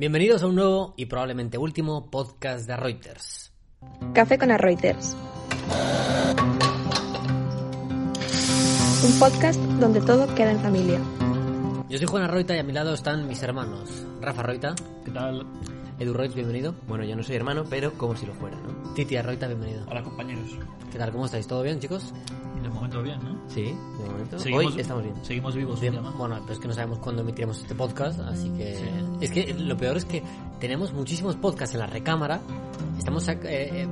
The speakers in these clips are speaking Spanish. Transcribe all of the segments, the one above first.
Bienvenidos a un nuevo y probablemente último podcast de Reuters. Café con Reuters. Un podcast donde todo queda en familia. Yo soy Juan Arroita y a mi lado están mis hermanos. Rafa Arroita, ¿Qué tal? Edu Roig, bienvenido. Bueno, yo no soy hermano, pero como si lo fuera, ¿no? Titi Arroita, bienvenido. Hola compañeros. ¿Qué tal? ¿Cómo estáis? ¿Todo bien, chicos? De momento bien, ¿no? Sí, de momento. Seguimos- Hoy estamos bien. Seguimos vivos Bien, bueno, pero es que no sabemos cuándo emitiremos este podcast, así que... Es que lo peor es que tenemos muchísimos podcasts en la recámara, estamos eh, eh,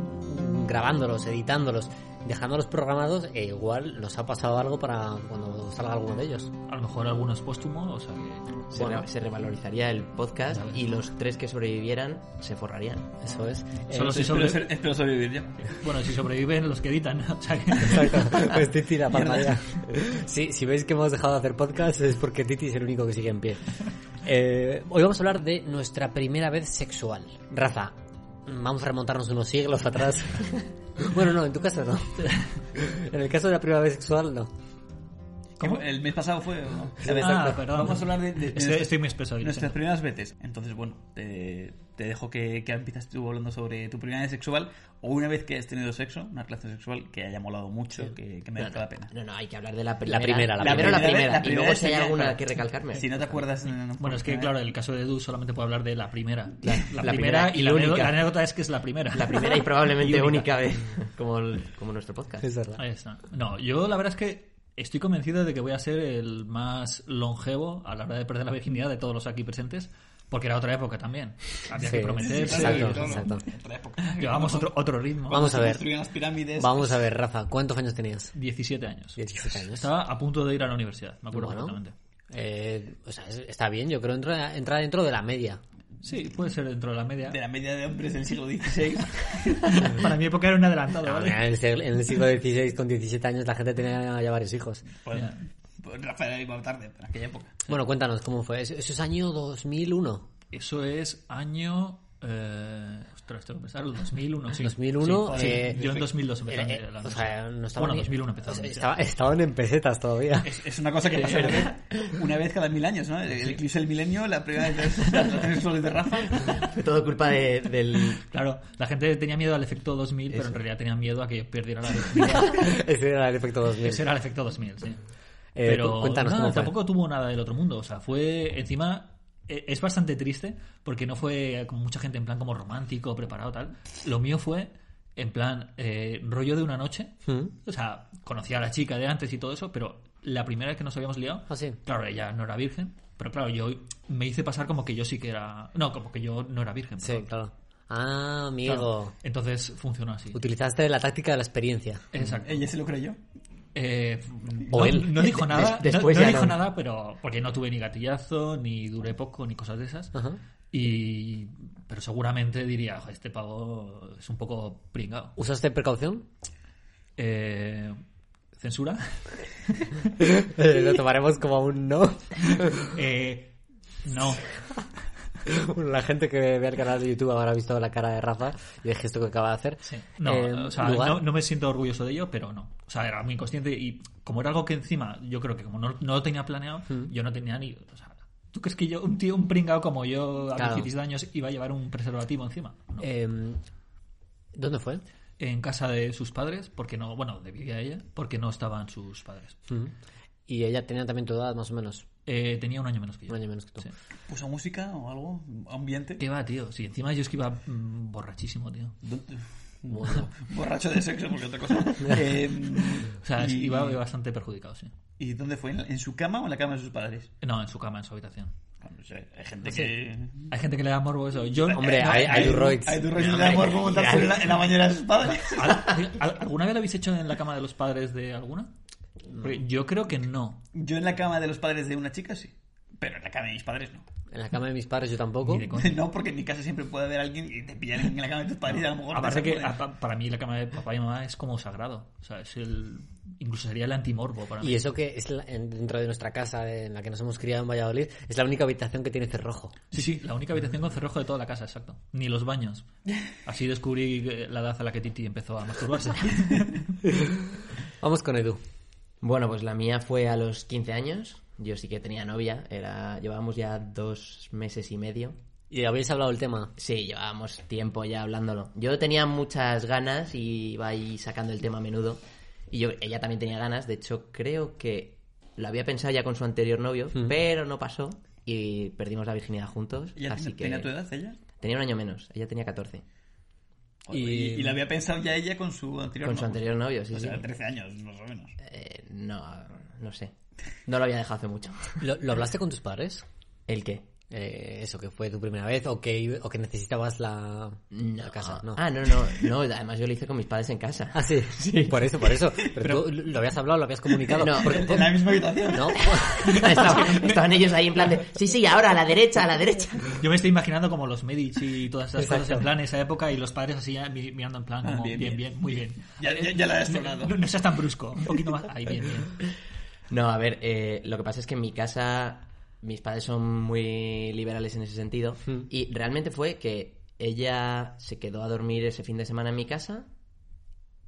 grabándolos, editándolos, dejándolos programados e igual nos ha pasado algo para cuando salga alguno de ellos. A lo mejor alguno es póstumo, o sea que... Se, Bueno. re- se revalorizaría el podcast y los tres que sobrevivieran se forrarían. Eso es. Solo Eh, si Espero, sobre... ser- espero sobrevivir ya. Bueno, si sobreviven los que editan, o sea que... Exacto, pues Titi la palmaría. Sí, si veis que hemos dejado de hacer podcast es porque Titi es el único que sigue en pie. Eh, hoy vamos a hablar de nuestra primera vez sexual. Rafa, vamos a remontarnos unos siglos atrás. Bueno, no, en tu caso no. En el caso de la primera vez sexual, no. ¿Cómo? ¿El mes pasado fue no? Sí, Ah, perdón. Vamos a hablar de, de- de Estoy, muy espeso hoy. nuestras primeras veces. Entonces, bueno, te, te dejo que, que empiezas tú hablando sobre tu primera vez sexual o una vez que has tenido sexo, una relación sexual que haya molado mucho, que, que merezca la pena. No, no, hay que hablar de la primera. primera, la primera, primera. la La primera. primera y luego si hay alguna que recalcarme. Si no te acuerdas... no, no, Bueno, es que claro, el caso de Edu solamente puedo hablar de la primera. La, la primera, primera y la, única. anécdota- la anécdota es que es la primera. La primera y probablemente Y única. única vez, como, el- como nuestro podcast. Es verdad. Ahí está. No, yo la verdad es que estoy convencido de que voy a ser el más longevo a la hora de perder la virginidad de todos los aquí presentes, porque era otra época también. Había Sí, que prometerse. exacto, y todo. exacto. Otra época. Llevábamos otro, otro ritmo. Vamos a ver. construían las pirámides. Vamos a ver, Rafa, ¿cuántos años tenías? 17 años. 17 años. Estaba a punto de ir a la universidad, me acuerdo Bueno. perfectamente. Eh, o sea, es- está bien, yo creo entra, entra dentro de la media. Sí, puede ser dentro de la media. De la media de hombres del siglo XVI. Para mi época era un adelantado, No, ¿vale? en, el, siglo- XVI, con 17 años, la gente tenía ya varios hijos. Pues, pues Rafael iba tarde, en aquella época. Bueno, cuéntanos cómo fue. Eso, eso es año 2001. Eso es año... Eh, el 2001, sí. 2001, Sí, eh, yo en 2002 empecé Eh, la o sea, no estaban Bueno, ni- 2001 empezó. o sea, la estaba- estaban en pesetas todavía. Es, es una cosa que pasa una vez, una vez cada mil años, ¿no? El, el eclipse del milenio, la primera vez de las relaciones sexuales de Rafa. Todo culpa de- del... Claro, la gente tenía miedo al efecto 2000, pero en realidad tenía miedo a que perdiera la. Ese era el efecto 2000. Ese era el efecto 2000, sí. Eh, Pero cu- cuéntanos nada, cómo fue. tampoco tuvo nada del otro mundo. O sea, fue encima. E- Es bastante triste porque no fue como mucha gente en plan como romántico, preparado, tal. Lo mío fue en plan eh, rollo de una noche. ¿Mm? O sea, conocía a la chica de antes y todo eso, pero la primera vez que nos habíamos liado, Ah, sí. claro, ella no era virgen. Pero claro, yo me hice pasar como que yo sí que era. No, como que yo no era virgen. Sí, claro. Ah, amigo. Claro. Entonces funcionó así. Utilizaste la táctica de la experiencia. Exacto. Ella se lo creyó. Eh, O no, él. no dijo nada, Des- no- después no, ya dijo nada, pero porque no tuve ni gatillazo, ni duré poco, ni cosas de esas. Ajá. Y pero seguramente diría, "Joder, este pavo es un poco pringado. ¿Usaste precaución? Eh, ¿Censura? Lo tomaremos como un no. Eh, no. La gente que vea el canal de YouTube habrá visto la cara de Rafa y el gesto que acaba de hacer. Sí. No, Eh, o sea, lugar. no, no me siento orgulloso de ello, pero no. O sea, era muy consciente y como era algo que encima, yo creo que como no, no lo tenía planeado, Hmm. yo no tenía ni... O sea, ¿Tú crees que yo, un tío, un pringado como yo a Claro. mis 16 años, iba a llevar un preservativo encima? No. Eh, ¿Dónde fue? en casa de sus padres, porque no, bueno, de vivía ella, porque no estaban sus padres. Mm. Y ella tenía también tu edad, más o menos. Eh, tenía un año menos que yo. Un año menos que tú. Sí. ¿Puso música o algo? ¿Ambiente? ¿Qué va, tío? Sí, encima yo es que iba mm, borrachísimo, tío. Bueno. Borracho de sexo, porque otra cosa. Eh, O sea, y, iba bastante perjudicado, sí. ¿Y dónde fue? ¿En su cama o en la cama de sus padres? No, en su cama, en su habitación. Sea, hay gente que... Hay gente que le da morbo eso. Yo, Hombre, hay, hay Duroids. Hay tu rollo de amor por montarse en la, en la bañera de sus padres. ¿al- al- ¿Alguna vez lo habéis hecho en la cama de los padres de alguna? Porque yo creo que no. Yo en la cama de los padres de una chica sí. Pero en la cama de mis padres no. En la cama de mis padres yo tampoco. No, porque en mi casa siempre puede haber alguien y te pillan en la cama de tus padres y a lo mejor... te Aparte que a- para mí la cama de papá y mamá es como sagrado. O sea, es el... Incluso sería el antimorbo para mí. Y eso que es la- en- dentro de nuestra casa de- en la que nos hemos criado en Valladolid, es la única habitación que tiene cerrojo. Sí, sí, la única habitación con cerrojo de toda la casa, exacto. Ni los baños. Así descubrí eh, la edad a la que Titi empezó a masturbarse. Vamos con Edu. Bueno, pues la mía fue a los 15 años. Yo sí que tenía novia. Era... Llevábamos ya dos meses y medio. ¿Y habéis hablado del tema? Sí, llevábamos tiempo ya hablándolo. Yo tenía muchas ganas y iba ahí sacando el tema a menudo. Y yo, ella también tenía ganas. De hecho, creo que lo había pensado ya con su anterior novio, pero no pasó. Y perdimos la virginidad juntos. ¿Ella así tenía, que... tenía tu edad, ella? Tenía un año menos. Ella tenía 14. Y, y la había pensado ya ella con su anterior Con su novio. anterior novio, sí, O sea, sí. 13 años, más o menos. Eh, no, no sé. No lo había dejado hace mucho. ¿Lo, lo hablaste con tus padres? ¿El qué? Eh, eso, que fue tu primera vez o que, o que necesitabas la, la casa. No. Ah, no, no, no. Además yo lo hice con mis padres en casa. Ah, sí. Por eso, por eso. Pero, tú lo habías hablado, lo habías comunicado. No. Porque- En la misma habitación. no. estaban, estaban ellos ahí en plan de, sí, sí, ahora a la derecha, a la derecha. Yo me estoy imaginando como los Medici y todas esas Exacto. cosas en plan esa época y los padres así ya mi- mirando en plan Ah, como bien, bien, bien. bien, muy bien. Ya, ya, ya la has tronado. no, no seas tan brusco, un poquito más. Ahí, bien, bien. No, a ver, eh, lo que pasa es que en mi casa mis padres son muy liberales en ese sentido Hmm. y realmente fue que ella se quedó a dormir ese fin de semana en mi casa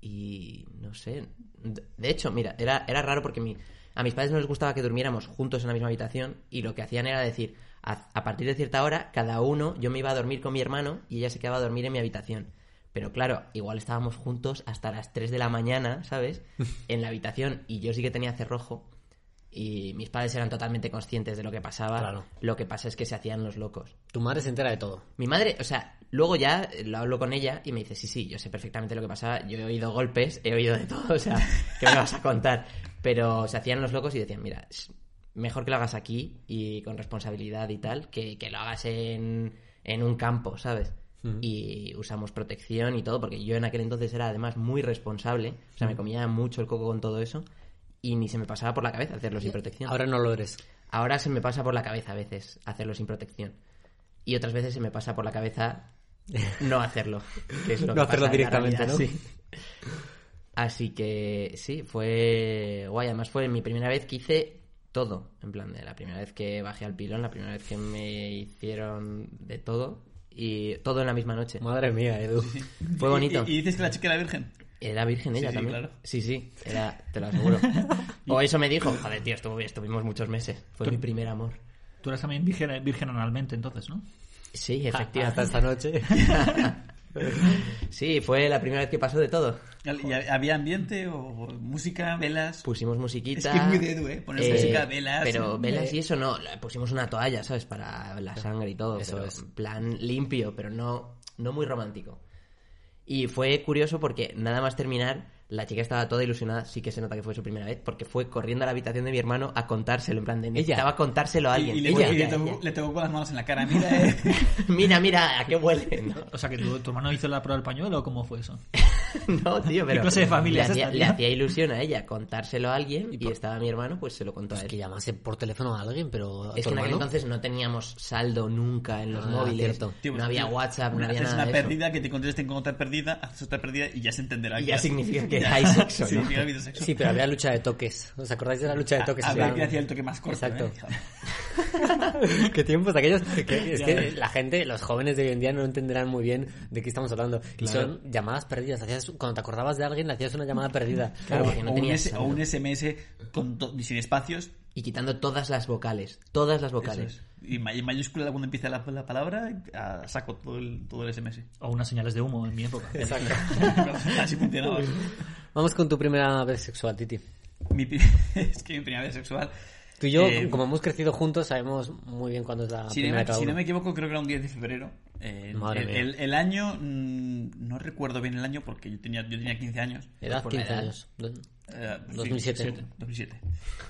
y no sé, de hecho, mira, era, era raro porque mi- a mis padres no les gustaba que durmiéramos juntos en la misma habitación y lo que hacían era decir, a, a partir de cierta hora, cada uno, yo me iba a dormir con mi hermano y ella se quedaba a dormir en mi habitación. Pero claro, igual estábamos juntos hasta las 3 de la mañana, ¿sabes? En la habitación y yo sí que tenía cerrojo y mis padres eran totalmente conscientes de lo que pasaba. Claro. Lo que pasa es que se hacían los locos. Tu madre se entera de todo. Mi madre, o sea, luego ya lo hablo con ella y me dice, sí, sí, yo sé perfectamente lo que pasaba, yo he oído golpes, he oído de todo, o sea, ¿qué me vas a contar? Pero se hacían los locos y decían, mira, es mejor que lo hagas aquí y con responsabilidad y tal, que, que lo hagas en, en un campo, ¿sabes? Y usamos protección y todo, porque yo en aquel entonces era además muy responsable, o sea, me comía mucho el coco con todo eso y ni se me pasaba por la cabeza hacerlo sin protección. Ahora no lo eres. Ahora se me pasa por la cabeza a veces hacerlo sin protección. Y otras veces se me pasa por la cabeza no hacerlo. Que es lo No que hacerlo pasa directamente, sí. Así que sí, fue guay. Además fue mi primera vez que hice todo. En plan, de la primera vez que bajé al pilón, la primera vez que me hicieron de todo. Y todo en la misma noche. Madre mía, Edu. Fue bonito. ¿Y, y dices que la chica era virgen? Era virgen ella sí, también. claro. Sí, sí, era, te lo aseguro. o eso me dijo, joder, tío, estuvo- estuvimos muchos meses. Fue mi primer amor. Tú eras también virgen, virgen analmente entonces, ¿no? Sí, Hasta efectivamente. esta noche. Sí, fue la primera vez que pasó de todo. ¿Y había ambiente o música, velas? Pusimos musiquita. Es que es muy de Edu, ¿eh? Poner música, velas. Pero eh. velas y eso no. Pusimos una toalla, ¿sabes? Para la sangre y todo. Eso pero es. En plan limpio, pero no, no muy romántico. Y fue curioso porque nada más terminar, la chica estaba toda ilusionada. Sí que se nota que fue su primera vez, porque fue corriendo a la habitación de mi hermano a contárselo. En plan, de necesitaba contárselo a alguien. y le, Ella, y le ella, tocó, ella. le tocó con las manos en la cara. Mira, eh. Mira, mira, ¿a qué huele? No, O sea, que tu, tu hermano hizo la prueba del pañuelo o cómo fue eso? no, tío, pero. clase de familia le, es hacía, esta, le tío? hacía ilusión a ella contárselo a alguien y, estaba mi hermano, pues se lo contó a Es él. que llamase por teléfono a alguien, pero. ¿a Es que en aquel entonces no teníamos saldo nunca en los Ah, móviles, cierto. Tío, no había tío, WhatsApp, no había haces nada una pérdida que te contesten con otra pérdida, haces otra pérdida y ya se entenderá. Y ya significa que ya- hay sexo, Sí, ¿no? que ha habido sexo. Sí, pero había lucha de toques. ¿Os acordáis de la lucha de toques? A ver Era- quién hacía el toque más corto. Exacto. ¿eh? ¿Qué tiempos aquellos? Que- es que la gente, los jóvenes de hoy en día no entenderán muy bien de qué estamos hablando. Y son llamadas perdidas. Hacías, cuando te acordabas de alguien, le hacías una llamada perdida. Claro, o, no o un tenías S- o un SMS con to- sin espacios. Y quitando todas las vocales, todas las vocales. es. Y ma- y mayúscula cuando empieza la, la palabra, a saco todo el, todo el SMS. O unas señales de humo en mi época. Exacto. Así funcionaba. Vamos con tu primera vez sexual, Titi. Mi es que mi primera vez sexual. Tú y yo, Eh, como hemos crecido juntos, sabemos muy bien cuándo es la Si, no primera cada si no me equivoco, creo que era un 10 de febrero. Eh, Madre el, mía. el- el año, mm, no recuerdo bien el año porque yo tenía, yo tenía 15 años. Edad la 15 edad. años. Eh, 2007. 2007.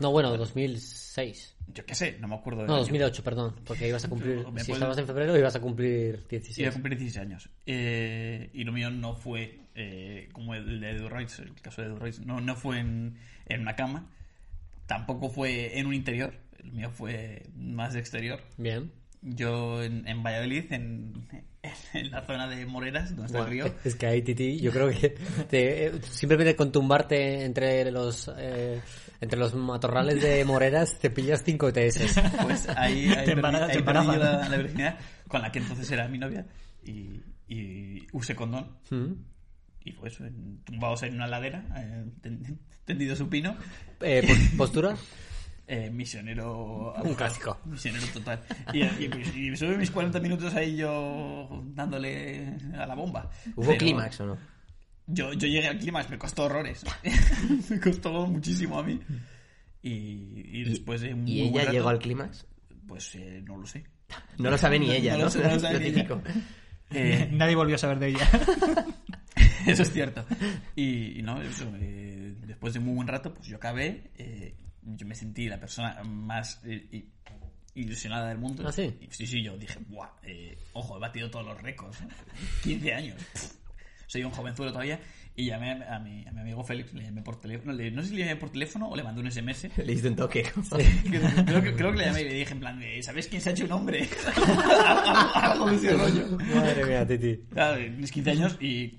No, bueno, 2006. Yo qué sé, no me acuerdo. No, año. 2008, perdón. Porque ibas a cumplir. Si puedo- estabas en febrero, ibas a cumplir 16. Iba a cumplir 16 años. Eh, y lo mío no fue eh, como el de Edu Royce, el caso de Edu Royce. No, no fue en, en una cama. Tampoco fue en un interior. El mío fue más de exterior. Bien. Yo en, en Valladolid, en, en la zona de Moreras, donde está el río. Es que ahí, Titi, yo creo que te- simplemente con tumbarte entre los eh, entre los matorrales de Moreras te pillas 5 ETS. Pues ahí, ahí Te perdí, embara- ahí te perdí yo embarazan. la, la virginidad, con la que entonces era mi novia. Y, y usé condón. Mm. Y en- tumbados en una ladera, eh, ten- tendido supino. Eh, pos- ¿Postura? Eh, misionero. Un clásico. Misionero total. Y, y, y sube mis 40 minutos ahí yo dándole a la bomba. ¿Hubo Pero clímax o no? Yo, yo llegué al clímax, me costó horrores. me costó muchísimo a mí. Y, y después de un ¿Y ella rato, llegó al clímax? Pues eh, no lo sé. No lo sabe ni ella, No ¿no? lo sé, no lo sabe Lo ni ella. típico. Eh, Nadie volvió a saber de ella. Eso es cierto. Y, y no, eso, eh, después de un muy buen rato, pues yo acabé, eh, yo me sentí la persona más eh, i- ilusionada del mundo. ¿Ah, sí? Y sí, sí, yo dije, ¡buah! eh, ojo, he batido todos los récords. ¿eh? 15 años. Pff, soy un jovenzuelo todavía. Y llamé a mi, a mi amigo Félix, le llamé por teléfono. le- no sé si le llamé por teléfono o le mandé un SMS. Le diste un toque. creo, que, creo que le llamé y le dije en plan de, ¿sabes quién se ha hecho un hombre? algo, de ese rollo. Madre mía, Titi. Claro, tienes 15 años y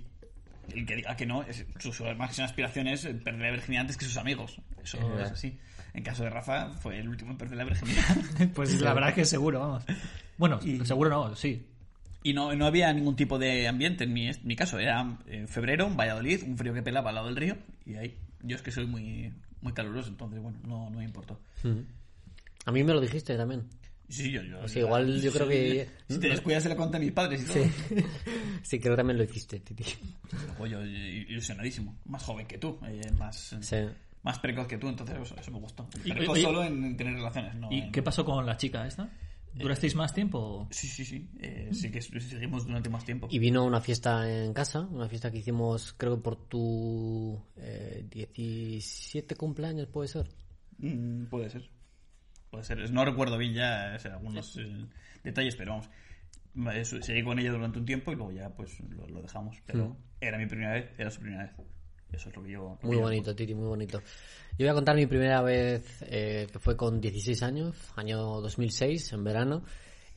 el que diga que no, es, su, su máxima aspiración es perder la virginidad antes que sus amigos. Eso Es así. En caso de Rafa, fue el último en perder la virginidad. Pues la verdad es que seguro, vamos. Bueno, seguro no, sí. Y no, no había ningún tipo de ambiente en mi, en mi caso. Era en febrero, en Valladolid, un frío que pelaba al lado del río. Y ahí, yo es que soy muy, muy caluroso, entonces, bueno, no, no me importó. A mí me lo dijiste también. Sí, yo, yo, Sí, igual yo creo que- Si te descuidas, se lo conté a mis padres y todo. Sí, creo que también lo hiciste, Titi. Luego yo, eh, ilusionadísimo. Más joven que tú, eh, más, Sí. más precoz que tú, entonces eso, eso me gustó. Y- Precoz y- solo en, en tener relaciones, ¿no? ¿Y en- qué pasó con la chica esta? ¿Durasteis más tiempo? Sí, sí, sí. Eh, sí que seguimos durante más tiempo. Y vino una fiesta en casa, una fiesta que hicimos, creo que por tu eh, 17 cumpleaños, puede ser. Mm, puede ser. Puede ser. No recuerdo bien ya o sea, algunos eh, detalles, pero vamos. Seguí con ella durante un tiempo y luego ya pues lo, lo dejamos. Pero Mm. era mi primera vez, era su primera vez. Eso es lo que yo... lo que Muy yo bonito, Titi, muy bonito. Yo voy a contar mi primera vez, eh, que fue con 16 años, año 2006, en verano.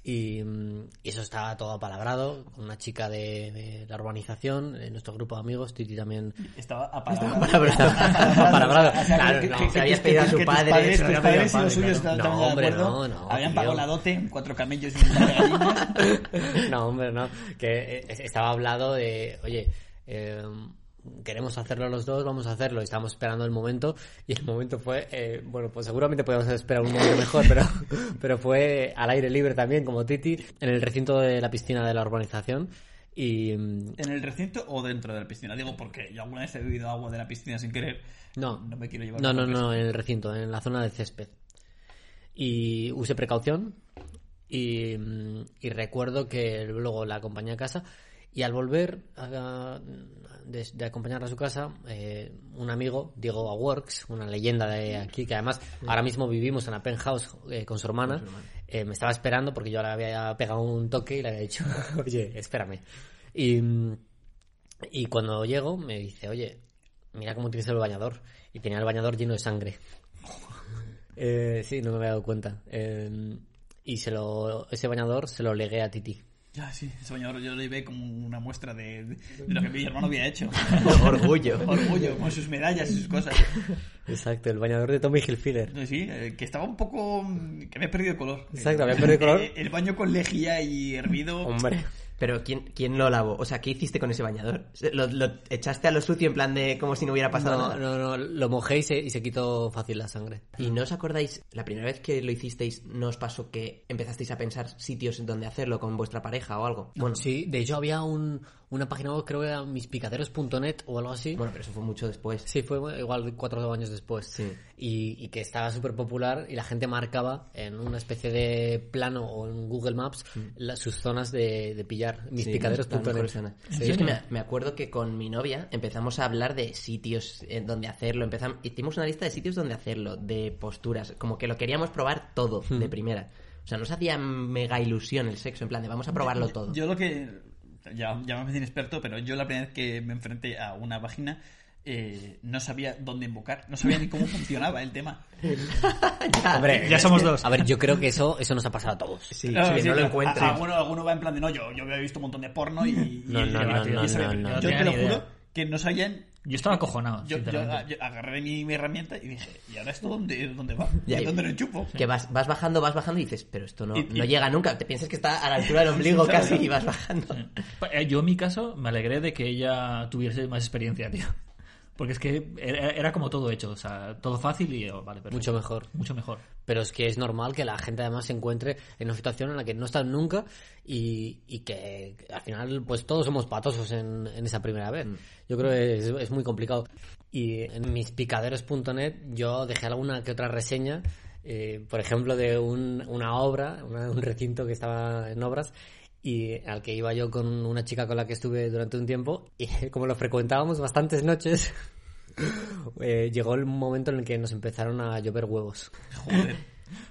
Y, mm, y eso estaba todo apalabrado, con una chica de, de la urbanización, de nuestro grupo de amigos, Titi también. Estaba apalabrado. Apalabrado. O sea, Claro, Se habías que- pedido a su padre, tus había padres y los suyos estaban No, de hombre, acuerdo. no, no, Habían pagado la dote en cuatro camellos y un par de gallinas. No, hombre, no. Que eh, estaba hablado de, oye, eh, queremos hacerlo los dos, vamos a hacerlo. Y estábamos esperando el momento. Y el momento fue, eh, bueno, pues seguramente podíamos esperar un momento mejor, pero, pero fue al aire libre también, como Titi, en el recinto de la piscina de la urbanización. Y mm, ¿En el recinto o dentro de la piscina? Digo porque yo alguna vez he bebido agua de la piscina sin querer. no, No me quiero llevar no, no, no, en el recinto, en la zona del césped. Y usé precaución y, mm, y recuerdo que luego la acompañé a casa y al volver a- de, de acompañarla a su casa, eh, un amigo, Diego Aworks, una leyenda de aquí, que además ahora mismo vivimos en la penthouse eh, con su hermana, eh, me estaba esperando porque yo le había pegado un toque y le había dicho, oye, espérame. Y, y cuando llego me dice, oye, mira cómo tienes el bañador. Y tenía el bañador lleno de sangre. Sí, no me había dado cuenta. Y se lo, ese bañador se lo legué a Titi. Ya, sí, ese bañador yo lo llevé como una muestra de, de lo que mi hermano había hecho. Orgullo. Orgullo, con sus medallas y sus cosas. Exacto, el bañador de Tommy Hilfiger. Sí, eh, que estaba un poco... que había perdido color. Exacto, había perdido color. Eh, El baño con lejía y hervido... Hombre. Pero ¿quién, ¿quién lo lavó? O sea, ¿qué hiciste con ese bañador? ¿Lo, lo echaste a lo sucio en plan de como si no hubiera pasado No, nada? no, no, lo mojé y se, y se quitó fácil la sangre. ¿Y no os acordáis, la primera vez que lo hicisteis, no os pasó que empezasteis a pensar sitios en donde hacerlo con vuestra pareja o algo? Bueno, Sí, de hecho había un, una página web, creo que era mispicaderos.net o algo así. bueno, pero eso fue mucho después. Sí, fue igual cuatro años después. Sí. Y, y que estaba súper popular y la gente marcaba en una especie de plano o en Google Maps la- sus zonas de, de pillar. Mis Mm. Sí. Sí. Yo es que me, me acuerdo que con mi novia empezamos a hablar de sitios en donde hacerlo. Empezamos, hicimos una lista de sitios donde hacerlo, de posturas, como que lo queríamos probar todo Hmm. de primera. O sea, nos hacía mega ilusión el sexo, en plan de vamos a probarlo todo. Yo lo que... Ya, ya me hacen experto, pero yo la primera vez que me enfrenté a una página eh, no sabía dónde invocar, no sabía ni cómo funcionaba el tema. Hombre, Ya somos dos. A ver, yo creo que eso, eso nos ha pasado a todos. Sí, sí, no lo a- Alguno, alguno va en plan de no, yo, yo había visto un montón de porno y. y- No, y- no, y- no, y no, eso- no, no. Yo te lo juro que no sabían. Yo estaba acojonado, Yo, yo, sinceramente. yo agarré mi, mi herramienta y dije, ¿y ahora esto dónde, dónde va? ¿Y dónde lo enchufo? Que vas, vas bajando, vas bajando y dices, pero esto no, Y- y- no llega nunca. Te piensas que está a la altura del ombligo casi y vas bajando. Eh, Yo en mi caso me alegré de que ella tuviese más experiencia, tío. Porque es que era, como todo hecho, o sea, todo fácil y oh, vale, perfecto. Mucho mejor. Mucho mejor. Pero es que es normal que la gente además se encuentre en una situación en la que no están nunca y, y que al final pues todos somos patosos en, en esa primera vez. Yo creo que es, es muy complicado. Y en mispicaderos.net yo dejé alguna que otra reseña, eh, por ejemplo, de un- una obra, una- un recinto que estaba en obras y al que iba yo con una chica con la que estuve durante un tiempo y como lo frecuentábamos bastantes noches, eh, llegó el momento en el que nos empezaron a llover huevos. Joder.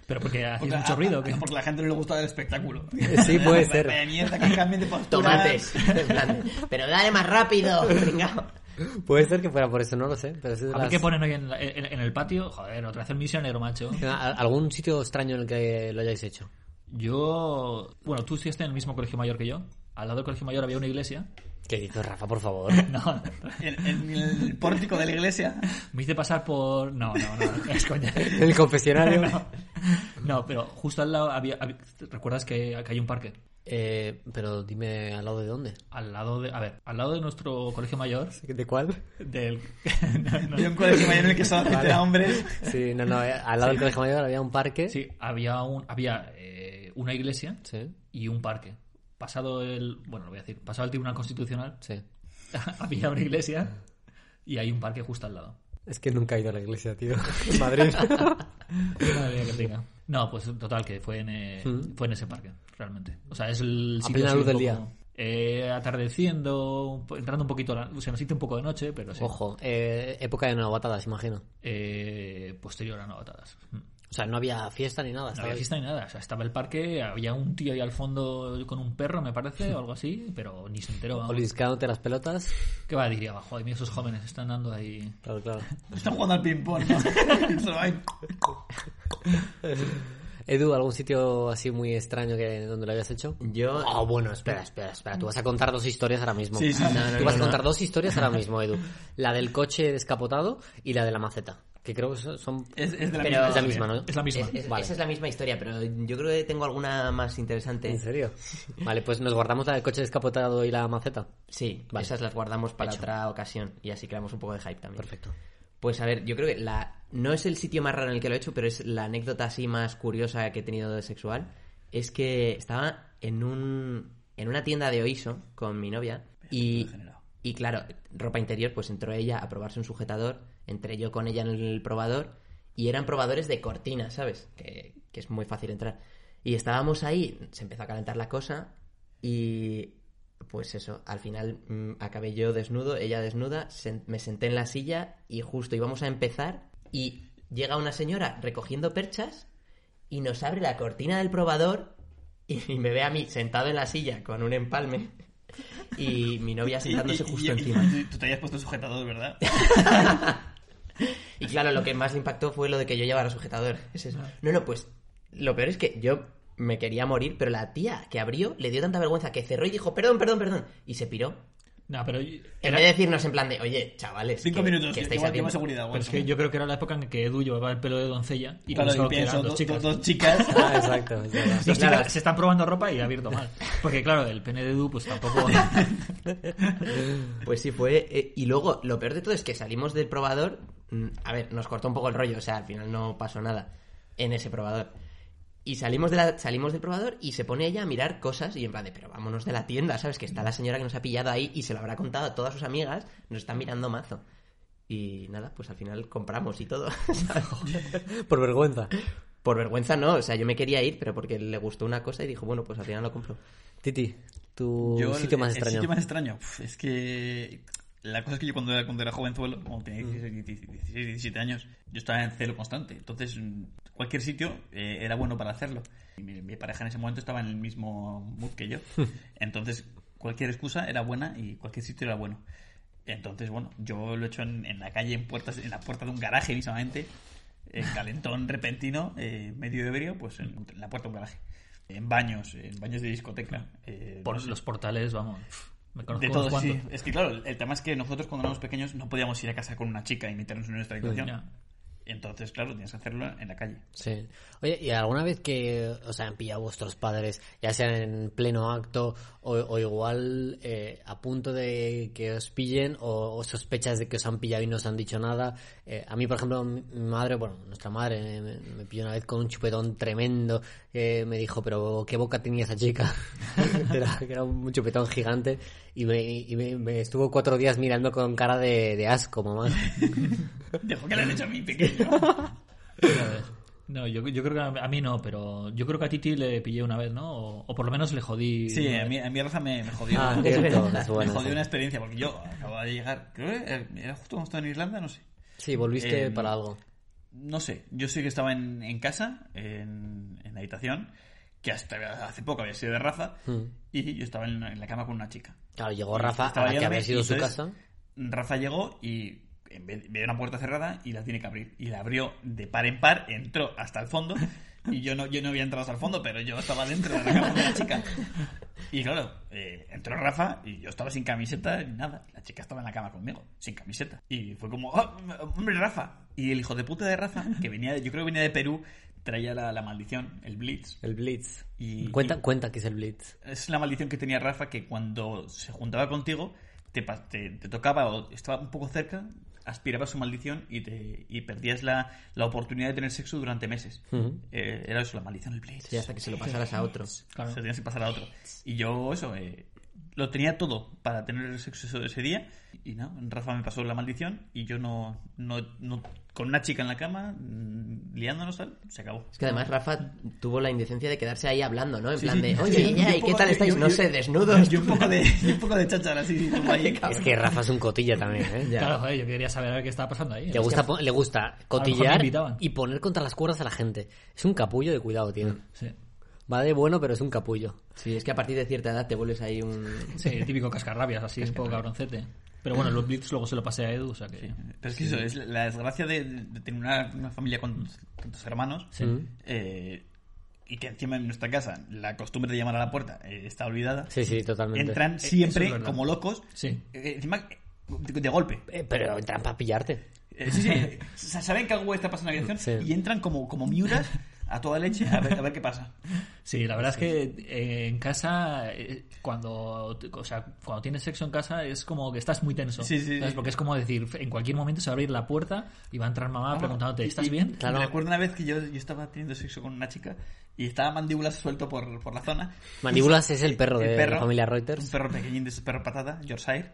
Pero porque hacía Porque, mucho ruido. ¿o qué? porque a la gente no le gusta el espectáculo. Sí, puede ser. Mierda, que de. Tomates. Pero dale más rápido. Venga. Puede ser que fuera por eso, no lo sé. Pero es A ver las- qué ponen hoy en, la- en- en el patio. Joder, otra vez el misionero, macho. ¿A- ¿Algún sitio extraño en el que lo hayáis hecho? Yo. Bueno, tú estuviste en el mismo colegio mayor que yo. Al lado del colegio mayor había una iglesia. ¿Qué dices, Rafa, por favor? No, En, en el pórtico de la iglesia. me hice pasar por. No, no, no, es coña. ¿En el confesionario? No, no, pero justo al lado había. había- ¿Recuerdas que, que hay un parque? Eh, pero dime al lado de dónde. Al lado de. A ver, al lado de nuestro colegio mayor. ¿De cuál? Del. no, no. Había un colegio mayor en el que solamente eran hombres. Sí, no, no, eh, al lado del colegio mayor había un parque. Sí, había, un, había eh, una iglesia Sí, y un parque. Pasado el. Bueno, lo voy a decir. Pasado el Tribunal Constitucional, sí. había una iglesia y hay un parque justo al lado. Es que nunca he ido a la iglesia, tío. En Madrid. Madre mía, que tenga. No, pues total, que fue en, eh, Mm. fue en ese parque, realmente. O sea, es el A sitio plena así luz del poco, eh, atardeciendo, entrando un poquito, la- se nos hizo un poco de noche, pero sí. Ojo, eh, época de novatadas, imagino. Eh, posterior a novatadas. O sea, no había fiesta ni nada. No estaba había ahí. fiesta ni nada, o sea, estaba el parque, había un tío ahí al fondo con un perro, me parece, o algo así, pero ni se enteró. Oliscándote las pelotas. ¿Qué va? Diría, joder, mira, esos jóvenes están dando ahí. Claro, claro. Están jugando al ping-pong, ¿no? Edu, ¿algún sitio así muy extraño que donde lo habías hecho? Yo. Oh, bueno, espera, espera, espera. Tú vas a contar dos historias ahora mismo. Sí, sí. Tú No, no, vas a contar dos historias ahora mismo, Edu. La del coche descapotado y la de la maceta. Que creo que son... son- Es, es de la Pero- misma Es la historia. misma, ¿no? Es la misma. Es- es- Vale. Esa es la misma historia, pero yo creo que tengo alguna más interesante. ¿En serio? Vale, pues nos guardamos la del coche descapotado y la maceta. Sí, Vale. esas las guardamos para Hecho. otra ocasión y así creamos un poco de hype también. Perfecto. Pues a ver, yo creo que la no es el sitio más raro en el que lo he hecho, pero es la anécdota así más curiosa que he tenido de sexual. Es que estaba en un en una tienda de Oiso con mi novia y, y claro, ropa interior, pues entró ella a probarse un sujetador, entré yo con ella en el probador y eran probadores de cortina, ¿sabes? Que, que es muy fácil entrar. Y estábamos ahí, se empezó a calentar la cosa y pues eso, al final mm, acabé yo desnudo, ella desnuda, me senté en la silla y justo íbamos a empezar y llega una señora recogiendo perchas y nos abre la cortina del probador y, y me ve a mí sentado en la silla con un empalme y mi novia sentándose y- justo y- encima. Tú te habías puesto sujetador, ¿verdad? Y claro, lo que más le impactó fue lo de que yo llevara sujetador. Es eso. No, no, pues lo peor es que yo me quería morir, pero la tía que abrió le dio tanta vergüenza que cerró y dijo, perdón, perdón, perdón. Y se piró. No, pero. En era- vez de decirnos en plan de, oye, chavales, Cinco ¿qué- minutos, ¿qué que estáis igual haciendo? seguridad. Pero es bueno. que yo creo que era la época en que Edu llevaba el pelo de doncella y Claro, pensaba y que eran dos do- chicas. dos chicas. Ah, exacto. claro. chicas se están probando ropa y ha abierto mal. Porque claro, el pene de Edu pues tampoco... Pues sí, fue. eh, y luego, lo peor de todo es que salimos del probador. Mm, A ver, nos cortó un poco el rollo, o sea, al final no pasó nada en ese probador. Y salimos, de la, salimos del probador y se pone ella a mirar cosas y en plan de, pero vámonos de la tienda, ¿sabes? Que está la señora que nos ha pillado ahí y se lo habrá contado a todas sus amigas, nos están mirando mazo. Y nada, pues al final compramos y todo. ¿sabes? Por vergüenza. Por vergüenza no, o sea, yo me quería ir, pero porque le gustó una cosa y dijo, bueno, pues al final lo compro. Titi, tu Yo, sitio el- más el extraño. sitio más extraño. Uf, es que la cosa es que yo cuando era, cuando era jovenzuelo, cuando tenía 16, 16, 17 años, yo estaba en celo constante. Entonces, cualquier sitio eh, era bueno para hacerlo. Y mi, mi pareja en ese momento estaba en el mismo mood que yo. Entonces, cualquier excusa era buena y cualquier sitio era bueno. Entonces, bueno, yo lo he hecho en, en la calle, en puertas, en la puerta de un garaje mismamente, en calentón repentino, eh, medio ebrio, pues en, en la puerta de un garaje. En baños, en baños de discoteca. eh, Por no sé. los portales, vamos... Me De todo, sí. Es que claro, el tema es que nosotros cuando éramos pequeños no podíamos ir a casa con una chica y meternos en nuestra habitación. Entonces, claro, tienes que hacerlo en la calle. Sí. Oye, ¿y alguna vez que os han pillado vuestros padres, ya sea en pleno acto o, o igual eh, a punto de que os pillen o, o sospechas de que os han pillado y no os han dicho nada? Eh, a mí, por ejemplo, mi mi madre, bueno, nuestra madre me, me pilló una vez con un chupetón tremendo que me dijo, pero qué boca tenía esa chica. era, que era un chupetón gigante y, me, y me, me estuvo cuatro días mirando con cara de, de asco, mamá. Dejo que le han hecho a mí pequeño. No, yo, yo creo que a, a mí no, pero yo creo que a Titi le pillé una vez, ¿no? O, o por lo menos le jodí. Sí, a mí, a mí Rafa me, me jodió. Ah, me jodió sí. una experiencia, porque yo acababa de llegar, creo que era justo cuando estaba en Irlanda, no sé. Sí, volviste Eh, para algo. No sé, yo sí que estaba en, en casa, en, en la habitación, que hasta hace poco había sido de Rafa, Mm. y yo estaba en, en la cama con una chica. Claro, llegó Rafa estaba a la que había sido su casa. Rafa llegó y ve una puerta cerrada y la tiene que abrir. Y la abrió de par en par, entró hasta el fondo. Y yo no, yo no había entrado hasta el fondo, pero yo estaba dentro de la cama de la chica. Y claro, eh, entró Rafa y yo estaba sin camiseta ni nada. La chica estaba en la cama conmigo, sin camiseta. Y fue como, "Oh, hombre, Rafa. Y el hijo de puta de Rafa, que venía, de- yo creo que venía de Perú, traía la, la maldición, el Blitz. El Blitz. Y- cuenta, y- cuenta que es el Blitz. es la maldición que tenía Rafa que cuando se juntaba contigo te, te, te tocaba o estaba un poco cerca, aspiraba su maldición y, te, y perdías la, la oportunidad de tener sexo durante meses. Ujú. Eh, era eso, la maldición del Blitz. Sí, hasta que se lo pasaras a otro. Claro. Se tenías que pasar a otro. Y yo eso, eh, lo tenía todo para tener sexo ese- ese día y no, Rafa me pasó la maldición y yo no, no, no con una chica en la cama, mm, liándonos tal, se acabó. Es que además Rafa tuvo la indecencia de quedarse ahí hablando, ¿no? En Sí, plan sí. de, oye, ya, un ¿y qué tal de- estáis? yo- No yo- sé, desnudos. Y un poco de, un poco de cháchara así. como ahí. Es que Rafa es un cotilla también, ¿eh? Ya. Claro, joder, yo quería saber a ver qué estaba pasando ahí. Le gusta, le gusta invitaban. y poner contra las cuerdas a la gente. Es un capullo de cuidado, tío. Sí. Va de bueno, pero es un capullo. Sí, es que a partir de cierta edad te vuelves ahí un... Sí, el típico cascarrabias, así un poco cabroncete. Pero bueno, los Blitz luego se lo pasé a Edu, o sea que... Pero es que eso, es la desgracia de, de tener una, una familia con tantos hermanos eh, y que encima en nuestra casa la costumbre de llamar a la puerta eh, está olvidada. Sí, sí, totalmente. Entran eso siempre es como locos, Sí. eh, encima eh, de, de golpe. Eh, pero entran para pillarte. Eh, sí, sí, eh, sa- saben que algo está pasando en la habitación Sí. y entran como, como miuras a toda leche a ver, a ver qué pasa. Sí, la verdad es que eh, en casa, eh, cuando, o sea, cuando tienes sexo en casa es como que estás muy tenso. Sí, sí, ¿sabes? sí. Porque es como decir, en cualquier momento se va a abrir la puerta y va a entrar mamá preguntándote, Y- ¿estás y- bien? Claro. Me recuerdo una vez que yo, yo estaba teniendo sexo con una chica y estaba mandíbulas suelto por, por la zona. Mandíbulas es el perro de El la familia Reuters. Un perro pequeñín de ese perro patata, Yorkshire.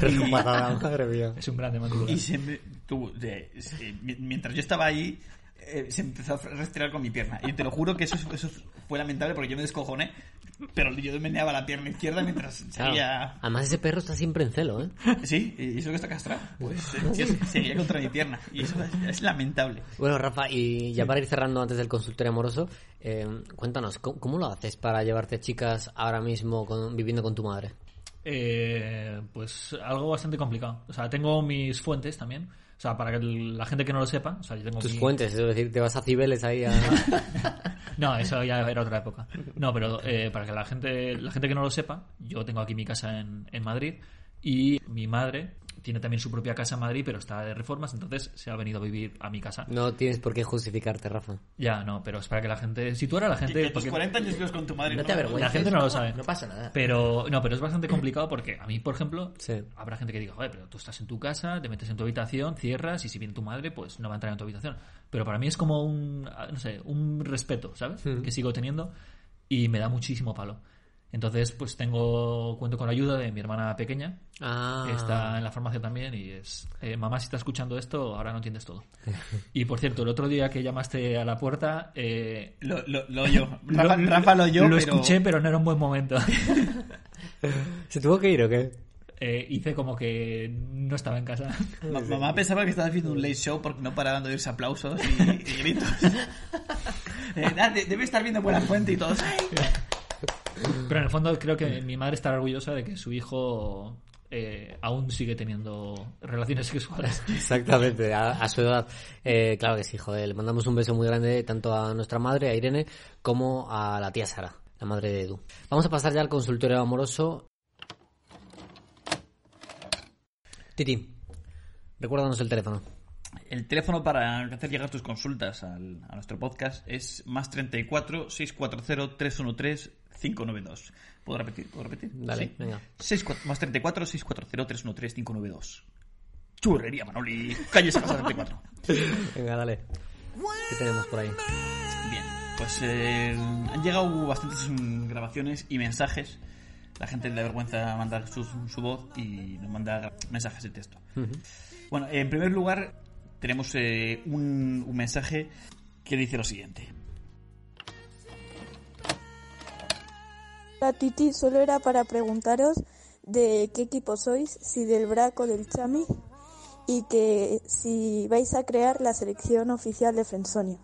Perro patada, madre mía. Es un grande mandíbula. Y se me- tuvo- de- se- mi- mientras yo estaba ahí, eh, se empezó a rastrear con mi pierna. Y te lo juro que eso, eso fue lamentable porque yo me descojoné, pero yo meneaba la pierna izquierda mientras Claro. seguía... Además, ese perro está siempre en celo, ¿eh? Sí, y eso que está castrado. Pues eh, seguía contra mi pierna. Y eso es, es lamentable. Bueno, Rafa, y ya para ir cerrando antes del consultorio amoroso, eh, cuéntanos, ¿cómo, cómo lo haces para llevarte chicas ahora mismo con- viviendo con tu madre? Eh, pues algo bastante complicado. O sea, tengo mis fuentes también. O sea, para que el- la gente que no lo sepa, o sea, yo tengo Tus mi- fuentes, es decir, te vas a Cibeles ahí a... No, eso ya era otra época. No, pero eh, para que la gente, la gente que no lo sepa, yo tengo aquí mi casa en, en Madrid y mi madre tiene también su propia casa en Madrid, pero está de reformas, entonces se ha venido a vivir a mi casa. No tienes por qué justificarte, Rafa. Ya, no, pero es para que la gente situara a la gente. que a tus porque- 40 años vives con tu madre. No te avergüences. La gente no lo sabe. No pasa nada. Pero no, pero es bastante complicado porque a mí, por ejemplo, Sí. habrá gente que diga, joder, pero tú estás en tu casa, te metes en tu habitación, cierras y si viene tu madre, pues no va a entrar en tu habitación. Pero para mí es como un, no sé, un respeto, ¿sabes? Que sigo teniendo y me da muchísimo palo. Entonces, pues tengo, cuento con la ayuda de mi hermana pequeña, Ah, está en la farmacia también y es, eh, mamá, si estás escuchando esto, ahora no entiendes todo. Y por cierto, el otro día que llamaste a la puerta, eh, Lo, lo, lo oyó. Rafa lo, Rafa lo oyó, lo pero... escuché, pero no era un buen momento. ¿Se tuvo que ir o qué? Eh, hice como que no estaba en casa. Ma- Mamá pensaba que estaba haciendo un late show porque no paraban de oírse aplausos y, y gritos. Eh, ah, de- debe estar viendo buena fuente y todos. Pero en el fondo creo que mi madre estará orgullosa de que su hijo eh, aún sigue teniendo relaciones sexuales. Exactamente, a, a su edad. Eh, claro que sí, joder. Le mandamos un beso muy grande tanto a nuestra madre, a Irene, como a la tía Sara, la madre de Edu. Vamos a pasar ya al consultorio amoroso. Titi, recuérdanos el teléfono. El teléfono para hacer llegar tus consultas al- a nuestro podcast es más 34 640 313 592. ¿Puedo repetir? ¿Puedo repetir? Dale, Sí. venga. 64 más 34 640 313 592. Churrería Manoli, calle Sagasta 34. Venga, dale. ¿Qué tenemos por ahí? Bien, pues eh, han llegado bastantes grabaciones y mensajes. La gente le da vergüenza mandar su, su voz y nos manda mensajes de texto. Bueno, en primer lugar, tenemos eh, un, un mensaje que dice lo siguiente. La Titi solo era para preguntaros de qué equipo sois, si del BRAC o del Chami, y que si vais a crear la selección oficial de Frensonia.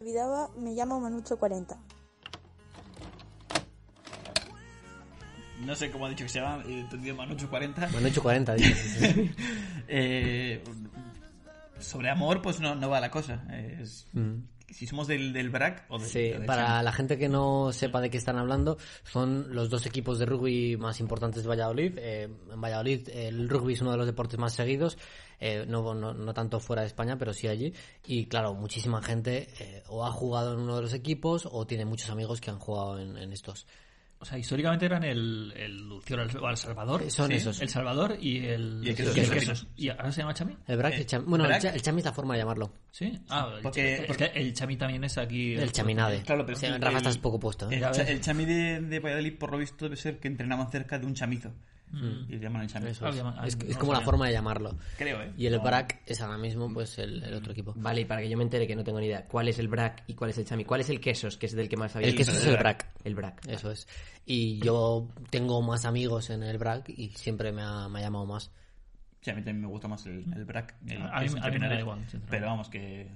Olvidaba, me llamo Manucho40. No sé cómo ha dicho que se llama, he entendido Manucho 40. Bueno, 8.40, dice. Eh, sobre amor, pues no, no va la cosa. Es- Si somos del, del BRAC o del, Sí, del para la gente que no sepa de qué están hablando, son los dos equipos de rugby más importantes de Valladolid. Eh, en Valladolid el rugby es uno de los deportes más seguidos, eh, no, no, no tanto fuera de España, pero sí allí. Y claro, muchísima gente eh, o ha jugado en uno de los equipos o tiene muchos amigos que han jugado en, en estos. O sea, históricamente eran el, el Lucio o el Salvador. Son Sí, esos. El Salvador y el, Y el Quesos. y el Quesos. Quesos. ¿Y ahora se llama Chami? El BRAC, Eh, el chami, bueno, el, BRAC. cha- el chami es la forma de llamarlo. Sí. Ah, el Porque- Chami. porque el Chami también es aquí. El chaminade. Claro, pero es que Rafa el- estás poco puesto. ¿eh? El, chami de, de Valladolid, por lo visto, debe ser que entrenaban cerca de un chamizo. Y le llaman el chami. Eso Ah, es, ah, es, no es lo como la sabía. forma de llamarlo. Creo, ¿eh? Y el No. BRAC es ahora mismo pues el, el otro equipo. Vale, y para que yo me entere que no tengo ni idea, ¿cuál es el BRAC y cuál es el Chami? ¿Cuál es el Quesos, que es del que más había El queso es el BRAC. El BRAC. Eso es. Y yo tengo más amigos en el BRAC y siempre me ha, me ha llamado más. Sí, a mí también me gusta más el, el BRAC. el- A mí- es a mí me da igual. Pero vamos, que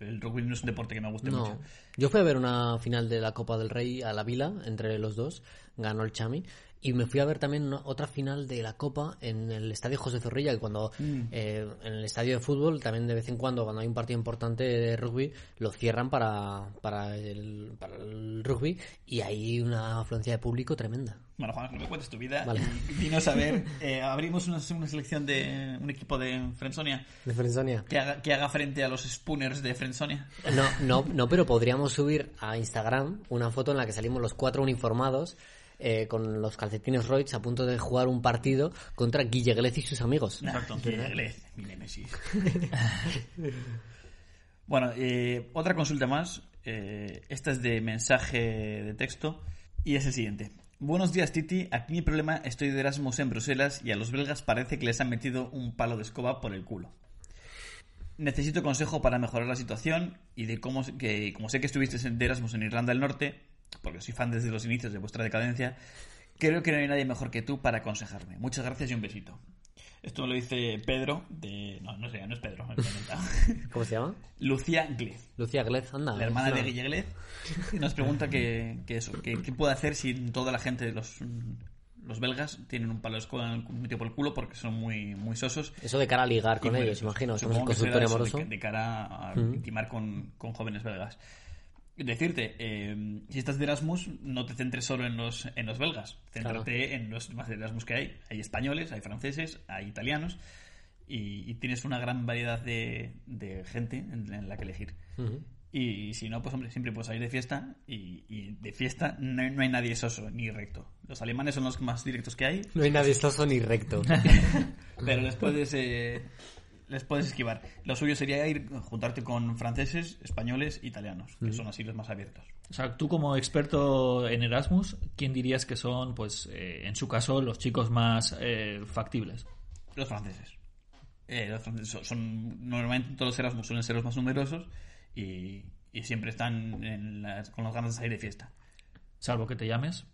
el rugby no es un deporte que me guste No. mucho. Yo fui a ver una final de la Copa del Rey a la Vila, entre los dos. Ganó el Chami. Y me fui a ver también una- otra final de la Copa en el Estadio José Zorrilla, que cuando eh, en el estadio de fútbol, también de vez en cuando, cuando hay un partido importante de rugby, lo cierran para, para, el, para el rugby y hay una afluencia de público tremenda. Bueno, Juan, no me cuentes tu vida. Vale. Dinos a ver, eh, abrimos una, una selección de un equipo de Frensonia De Frensonia. que haga, que haga frente a los Spooners de Frensonia. No, no, no, pero podríamos subir a Instagram una foto en la que salimos los cuatro uniformados eh, con los calcetines Royce a punto de jugar un partido contra Guille Glez y sus amigos. Exacto. mi némesis. bueno, eh, otra consulta más. eh, esta es de mensaje de texto y es el siguiente. Buenos días, Titi. Aquí mi problema, estoy de Erasmus en Bruselas y a los belgas parece que les han metido un palo de escoba por el culo. Necesito consejo para mejorar la situación y de cómo, que, como sé que estuviste de Erasmus en Irlanda del Norte, porque soy fan desde los inicios de vuestra decadencia, creo que no hay nadie mejor que tú para aconsejarme. Muchas gracias y un besito. Esto lo dice Pedro de... No, no sé, no es Pedro. ¿Cómo se llama? Lucía Glez, Lucía Glez, anda. la hermana de Guille Glez, y nos pregunta que, que eso, que, qué puede hacer si toda la gente, los, los belgas, tienen un palo de escoba metido por el culo porque son muy, muy sosos. Eso de cara a ligar con ellos, imagino. Somos el consultorio amoroso. De, de cara a intimar con, con jóvenes belgas. Decirte, eh, si estás de Erasmus, no te centres solo en los, en los belgas. Céntrate en los más de Erasmus que hay. Hay españoles, hay franceses, hay italianos. Y, y tienes una gran variedad de, de gente en, en la que elegir. Y si no, pues hombre, siempre puedes salir de fiesta. Y, y de fiesta no hay, no hay nadie soso ni recto. Los alemanes son los más directos que hay. No hay nadie soso ni recto. Pero les puedes, eh, les puedes esquivar. Lo suyo sería ir juntarte con franceses, españoles, italianos, que son así los más abiertos. O sea, tú como experto en Erasmus, ¿quién dirías que son, pues, eh, en su caso, los chicos más eh, factibles? Los franceses. Eh, los franceses son, son- normalmente todos los Erasmus suelen ser los más numerosos y, y siempre están en las- con las ganas de salir de fiesta. Salvo que te llames.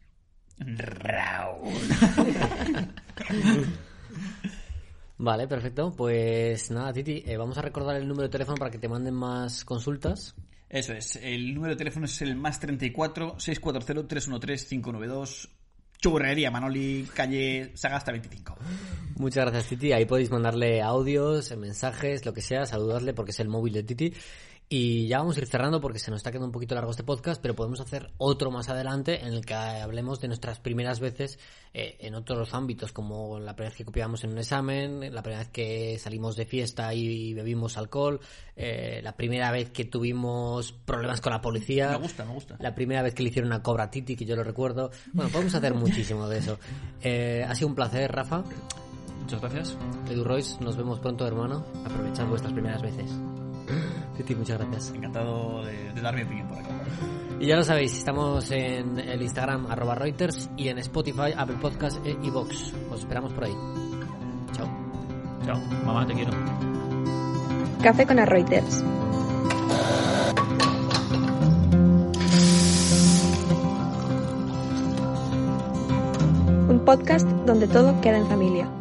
Raúl. Vale, perfecto. Pues nada, Titi, eh, vamos a recordar el número de teléfono para que te manden más consultas. Eso es. El número de teléfono es el más 34 640 313 592 Churrería Manoli, calle Sagasta 25. Muchas gracias, Titi. Ahí podéis mandarle audios, eh, mensajes, lo que sea, saludarle porque es el móvil de Titi. Y ya vamos a ir cerrando porque se nos está quedando un poquito largo este podcast, pero podemos hacer otro más adelante en el que hablemos de nuestras primeras veces eh, en otros ámbitos, como la primera vez que copiamos en un examen, la primera vez que salimos de fiesta y bebimos alcohol, eh, la primera vez que tuvimos problemas con la policía. Me gusta, me gusta. La primera vez que le hicieron una cobra a Titi, que yo lo recuerdo. Bueno, podemos hacer muchísimo de eso. Eh, ha sido un placer, Rafa. Muchas gracias. Edu Royce, nos vemos pronto, hermano. Aprovechad vuestras primeras veces. Titi, muchas gracias. Encantado de, de dar mi opinión por acá. Y ya lo sabéis, estamos en el Instagram arroba Reuters y en Spotify, Apple Podcast e iVoox. Os esperamos por ahí. Chao. Chao. Mamá, te quiero. Café con Reuters. Un podcast donde todo queda en familia.